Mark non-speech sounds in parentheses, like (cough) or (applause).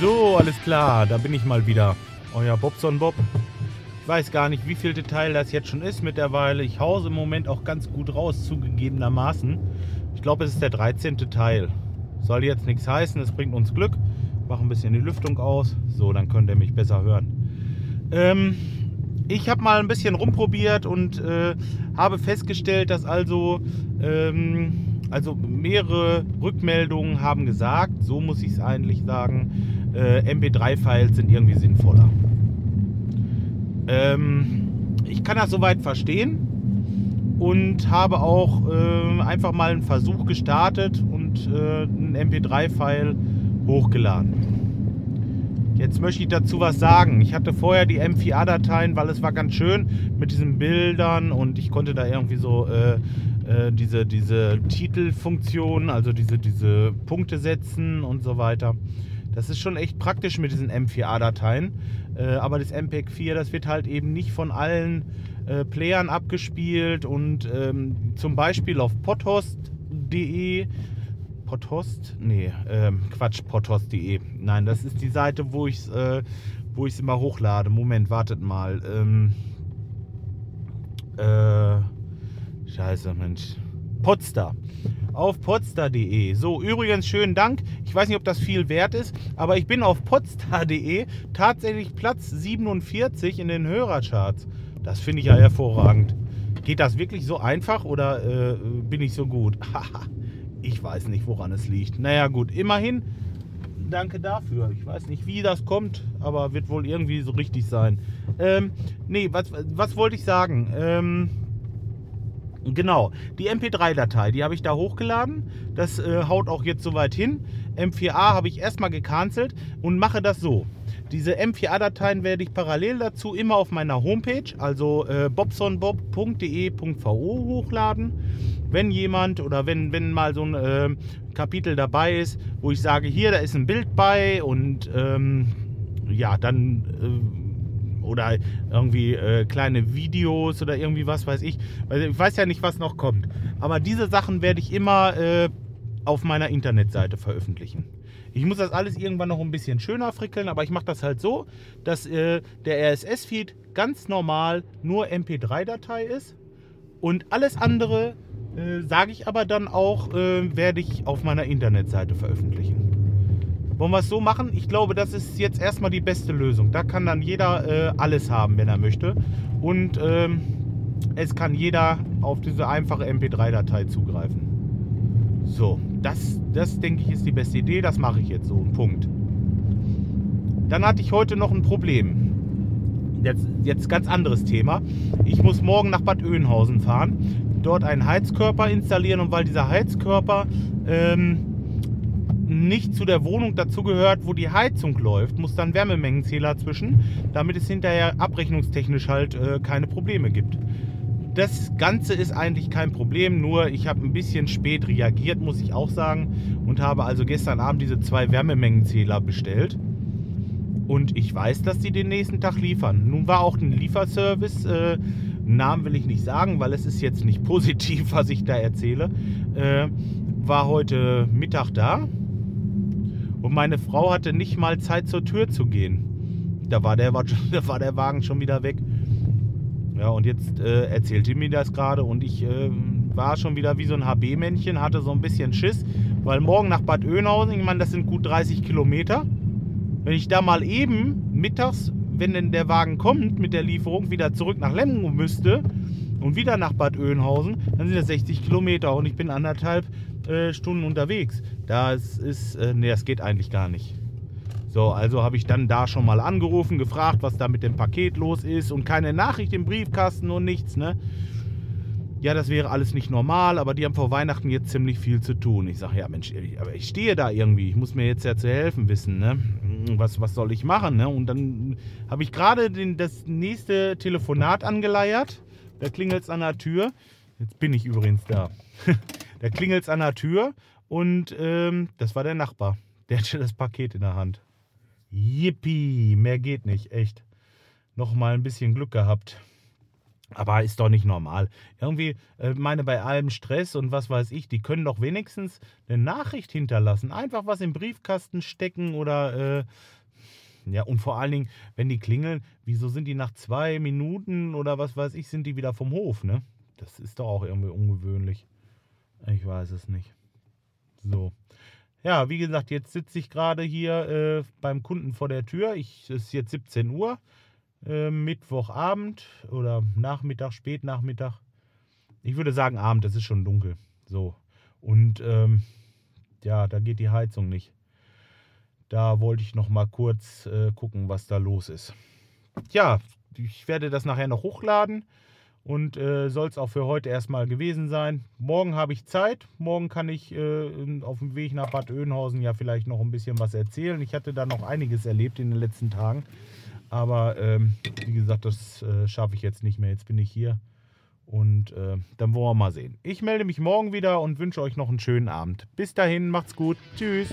So, alles klar, da bin ich mal wieder. Euer Bobson Bob. Ich weiß gar nicht, wie viel Detail das jetzt schon ist mittlerweile. Ich hause im Moment auch ganz gut raus, zugegebenermaßen. Ich glaube, es ist der 13. Teil. Soll jetzt nichts heißen, es bringt uns Glück. Mach ein bisschen die Lüftung aus. So, dann könnt ihr mich besser hören. Ähm, ich habe mal ein bisschen rumprobiert und äh, habe festgestellt, dass also, ähm, also mehrere Rückmeldungen haben gesagt, so muss ich es eigentlich sagen, äh, MP3-Files sind irgendwie sinnvoller. Ähm, ich kann das soweit verstehen und habe auch äh, einfach mal einen Versuch gestartet und äh, einen MP3-File hochgeladen. Jetzt möchte ich dazu was sagen. Ich hatte vorher die M4A-Dateien, weil es war ganz schön mit diesen Bildern und ich konnte da irgendwie so äh, äh, diese, diese Titelfunktion, also diese, diese Punkte setzen und so weiter. Das ist schon echt praktisch mit diesen M4A-Dateien. Äh, aber das MPEG 4, das wird halt eben nicht von allen äh, Playern abgespielt und ähm, zum Beispiel auf pothost.de Pothost? Nee, ähm, Quatsch, pothost.de. Nein, das ist die Seite, wo ich es äh, wo ich's immer hochlade. Moment, wartet mal. Ähm, äh, scheiße, Mensch. Podstar. Auf podstar.de. So, übrigens, schönen Dank. Ich weiß nicht, ob das viel wert ist, aber ich bin auf podstar.de tatsächlich Platz 47 in den Hörercharts. Das finde ich ja hervorragend. Geht das wirklich so einfach oder äh, bin ich so gut? (laughs) ich weiß nicht, woran es liegt. Naja, gut, immerhin. Danke dafür. Ich weiß nicht, wie das kommt, aber wird wohl irgendwie so richtig sein. Ähm, nee, was, was wollte ich sagen? Ähm, Genau, die MP3-Datei, die habe ich da hochgeladen. Das äh, haut auch jetzt soweit hin. M4A habe ich erstmal gecancelt und mache das so. Diese M4A-Dateien werde ich parallel dazu immer auf meiner Homepage, also äh, bobsonbob.de.vo hochladen. Wenn jemand oder wenn, wenn mal so ein äh, Kapitel dabei ist, wo ich sage, hier, da ist ein Bild bei und ähm, ja, dann äh, oder irgendwie äh, kleine Videos oder irgendwie was weiß ich. Ich weiß ja nicht, was noch kommt. Aber diese Sachen werde ich immer äh, auf meiner Internetseite veröffentlichen. Ich muss das alles irgendwann noch ein bisschen schöner frickeln, aber ich mache das halt so, dass äh, der RSS-Feed ganz normal nur MP3-Datei ist und alles andere äh, sage ich aber dann auch, äh, werde ich auf meiner Internetseite veröffentlichen. Wollen wir es so machen? Ich glaube, das ist jetzt erstmal die beste Lösung. Da kann dann jeder äh, alles haben, wenn er möchte. Und ähm, es kann jeder auf diese einfache MP3-Datei zugreifen. So, das, das denke ich ist die beste Idee. Das mache ich jetzt so. Punkt. Dann hatte ich heute noch ein Problem. Jetzt, jetzt ganz anderes Thema. Ich muss morgen nach Bad Oeynhausen fahren, dort einen Heizkörper installieren und weil dieser Heizkörper ähm, nicht zu der Wohnung dazugehört, wo die Heizung läuft, muss dann Wärmemengenzähler zwischen, damit es hinterher abrechnungstechnisch halt äh, keine Probleme gibt. Das Ganze ist eigentlich kein Problem, nur ich habe ein bisschen spät reagiert, muss ich auch sagen, und habe also gestern Abend diese zwei Wärmemengenzähler bestellt. Und ich weiß, dass sie den nächsten Tag liefern. Nun war auch ein Lieferservice, äh, Namen will ich nicht sagen, weil es ist jetzt nicht (laughs) positiv, was ich da erzähle, äh, war heute Mittag da und meine Frau hatte nicht mal Zeit zur Tür zu gehen. Da war der, (laughs) da war der Wagen schon wieder weg. Ja, und jetzt äh, erzählte mir das gerade und ich äh, war schon wieder wie so ein HB-Männchen, hatte so ein bisschen Schiss, weil morgen nach Bad Oeynhausen, ich meine, das sind gut 30 Kilometer. Wenn ich da mal eben mittags, wenn denn der Wagen kommt mit der Lieferung, wieder zurück nach Lemgo müsste und wieder nach Bad Oeynhausen, dann sind das 60 Kilometer und ich bin anderthalb äh, Stunden unterwegs. Das ist, äh, nee, das geht eigentlich gar nicht. So, also habe ich dann da schon mal angerufen, gefragt, was da mit dem Paket los ist und keine Nachricht im Briefkasten und nichts, ne? Ja, das wäre alles nicht normal, aber die haben vor Weihnachten jetzt ziemlich viel zu tun. Ich sage, ja Mensch, aber ich stehe da irgendwie, ich muss mir jetzt ja zu helfen wissen, ne? Was, was soll ich machen, ne? Und dann habe ich gerade das nächste Telefonat angeleiert. Da klingelt es an der Tür. Jetzt bin ich übrigens da. (laughs) Da klingelt es an der Tür und ähm, das war der Nachbar. Der hatte das Paket in der Hand. Yippie, mehr geht nicht, echt. Noch mal ein bisschen Glück gehabt. Aber ist doch nicht normal. Irgendwie, äh, meine, bei allem Stress und was weiß ich, die können doch wenigstens eine Nachricht hinterlassen. Einfach was im Briefkasten stecken oder. Äh, ja, und vor allen Dingen, wenn die klingeln, wieso sind die nach zwei Minuten oder was weiß ich, sind die wieder vom Hof, ne? Das ist doch auch irgendwie ungewöhnlich. Ich weiß es nicht. So. Ja, wie gesagt, jetzt sitze ich gerade hier äh, beim Kunden vor der Tür. Ich, es ist jetzt 17 Uhr, äh, Mittwochabend oder Nachmittag, Spätnachmittag. Ich würde sagen Abend, es ist schon dunkel. So. Und ähm, ja, da geht die Heizung nicht. Da wollte ich noch mal kurz äh, gucken, was da los ist. Ja, ich werde das nachher noch hochladen und äh, soll es auch für heute erstmal gewesen sein. Morgen habe ich Zeit. Morgen kann ich äh, auf dem Weg nach Bad Oeynhausen ja vielleicht noch ein bisschen was erzählen. Ich hatte da noch einiges erlebt in den letzten Tagen. Aber ähm, wie gesagt, das äh, schaffe ich jetzt nicht mehr. Jetzt bin ich hier. Und äh, dann wollen wir mal sehen. Ich melde mich morgen wieder und wünsche euch noch einen schönen Abend. Bis dahin, macht's gut. Tschüss.